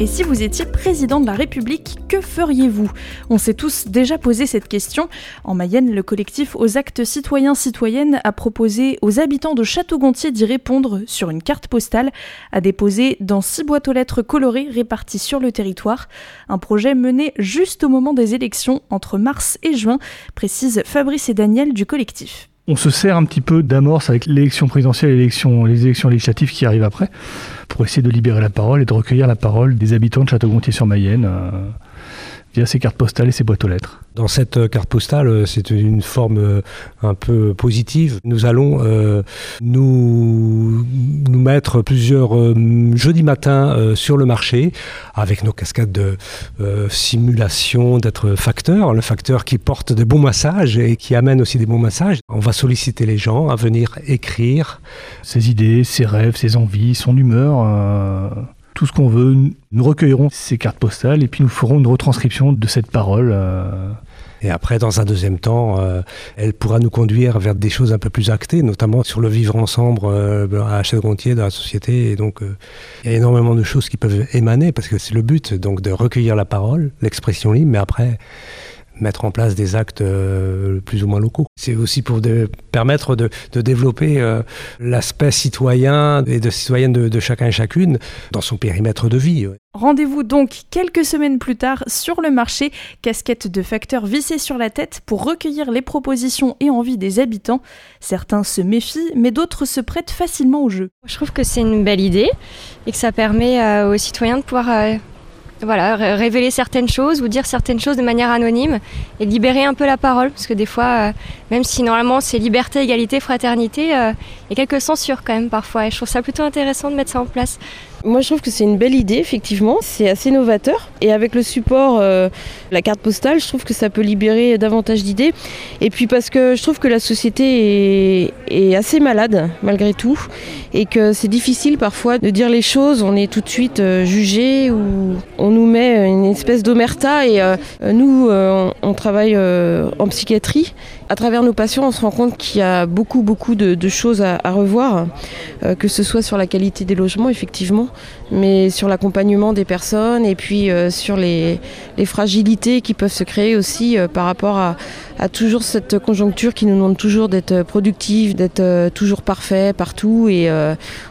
Et si vous étiez président de la République, que feriez-vous? On s'est tous déjà posé cette question. En Mayenne, le collectif aux actes citoyens-citoyennes a proposé aux habitants de Château-Gontier d'y répondre sur une carte postale à déposer dans six boîtes aux lettres colorées réparties sur le territoire. Un projet mené juste au moment des élections entre mars et juin, précise Fabrice et Daniel du collectif on se sert un petit peu d'amorce avec l'élection présidentielle et les élections législatives qui arrivent après, pour essayer de libérer la parole et de recueillir la parole des habitants de Château-Gontier-sur-Mayenne. Euh, via ces cartes postales et ces boîtes aux lettres. Dans cette euh, carte postale, euh, c'est une forme euh, un peu positive. Nous allons nous, nous mettre plusieurs jeudi matin sur le marché avec nos cascades de simulation d'être facteur, le facteur qui porte des bons massages et qui amène aussi des bons massages. On va solliciter les gens à venir écrire ses idées, ses rêves, ses envies, son humeur tout ce qu'on veut. Nous recueillerons ces cartes postales et puis nous ferons une retranscription de cette parole. Euh. Et après, dans un deuxième temps, euh, elle pourra nous conduire vers des choses un peu plus actées, notamment sur le vivre ensemble euh, à Château-Gontier, dans la société. Et donc, il y a énormément de choses qui peuvent émaner, parce que c'est le but, donc, de recueillir la parole, l'expression libre, mais après, mettre en place des actes euh, plus ou moins locaux. C'est aussi pour permettre de, développer euh, l'aspect citoyen et de citoyenne de, chacun et chacune dans son périmètre de vie. Rendez-vous donc quelques semaines plus tard sur le marché, casquette de facteurs vissée sur la tête pour recueillir les propositions et envies des habitants. Certains se méfient, mais d'autres se prêtent facilement au jeu. Je trouve que c'est une belle idée et que ça permet euh, aux citoyens de pouvoir voilà, révéler certaines choses ou dire certaines choses de manière anonyme et libérer un peu la parole, parce que des fois, euh, même si normalement c'est liberté, égalité, fraternité, euh, il y a quelques censures quand même parfois, et je trouve ça plutôt intéressant de mettre ça en place. Moi, je trouve que c'est une belle idée, effectivement. C'est assez novateur. Et avec le support, euh, la carte postale, je trouve que ça peut libérer davantage d'idées. Et puis parce que je trouve que la société est, assez malade, malgré tout. Et que c'est difficile parfois de dire les choses. On est tout de suite euh, jugé ou on nous met une espèce d'omerta. Et euh, nous, on, travaille en psychiatrie. À travers nos patients, on se rend compte qu'il y a beaucoup, beaucoup de, choses à, revoir. que ce soit sur la qualité des logements, effectivement mais sur l'accompagnement des personnes et puis euh, sur les, fragilités qui peuvent se créer aussi euh, par rapport à, toujours cette conjoncture qui nous demande toujours d'être productif, d'être euh, toujours parfait partout et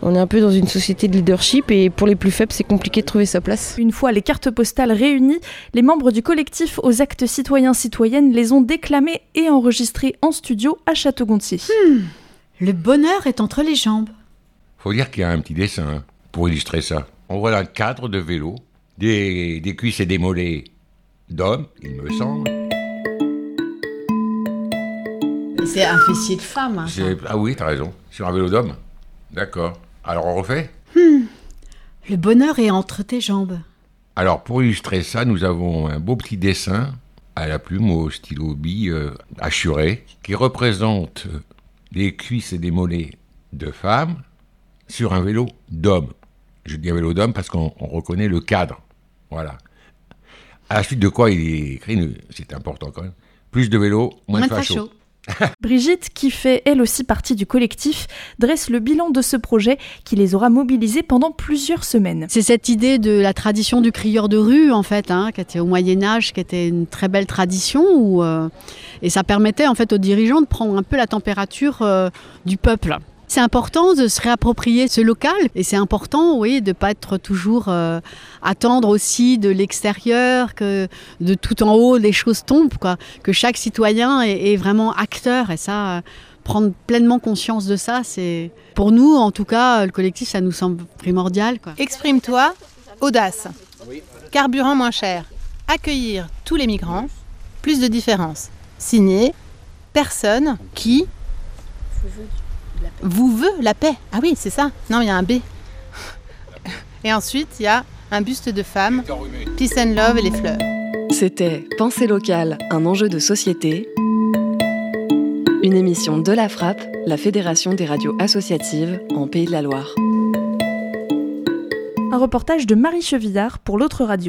on est un peu dans une société de leadership et pour les plus faibles c'est compliqué de trouver sa place. Une fois les cartes postales réunies, les membres du collectif aux actes citoyens citoyennes les ont déclamées et enregistrées en studio à Château-Gontier. Hmm. Le bonheur est entre les jambes. Faut dire qu'il y a un petit dessin. Hein pour illustrer ça. On voit un cadre de vélo, des, des cuisses et des mollets d'hommes, il me semble. C'est un fessier de femme. Hein, ah oui, t'as raison. Sur un vélo d'homme. D'accord. Alors on refait hmm. Le bonheur est entre tes jambes. Alors pour illustrer ça, nous avons un beau petit dessin à la plume au stylo bille euh, assuré qui représente des cuisses et des mollets de femmes sur un vélo d'homme. Je dis un vélo d'homme parce qu'on reconnaît le cadre. Voilà. À la suite de quoi il est écrit, c'est important quand même, plus de vélos, moins, de fachos. Brigitte, qui fait elle aussi partie du collectif, dresse le bilan de ce projet qui les aura mobilisés pendant plusieurs semaines. C'est cette idée de la tradition du crieur de rue, en fait, hein, qui était au Moyen Âge, qui était une très belle tradition, où, euh, et ça permettait en fait aux dirigeants de prendre un peu la température euh, du peuple. C'est important de se réapproprier ce local et c'est important, oui, de pas être toujours euh, attendre aussi de l'extérieur, que de tout en haut les choses tombent, quoi. Que chaque citoyen est, vraiment acteur et ça. Euh, prendre pleinement conscience de ça, c'est pour nous, en tout cas, le collectif, ça nous semble primordial. Exprime-toi, audace, carburant moins cher, accueillir tous les migrants, plus de différence. Signé, personne qui vous veut la paix. Ah oui, c'est ça. Non, il y a un B. Et ensuite, il y a un buste de femme, Peace and Love et les fleurs. C'était Pensée locale, un enjeu de société. Une émission de la Frappe, la Fédération des radios associatives en Pays de la Loire. Un reportage de Marie Chevillard pour l'autre radio.